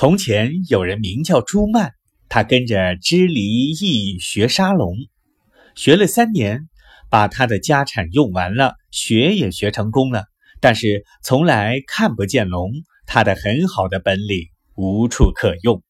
从前有人名叫朱曼，他跟着支离义学沙龙，学了三年，把他的家产用完了，学也学成功了，但是从来看不见龙，他的很好的本领无处可用。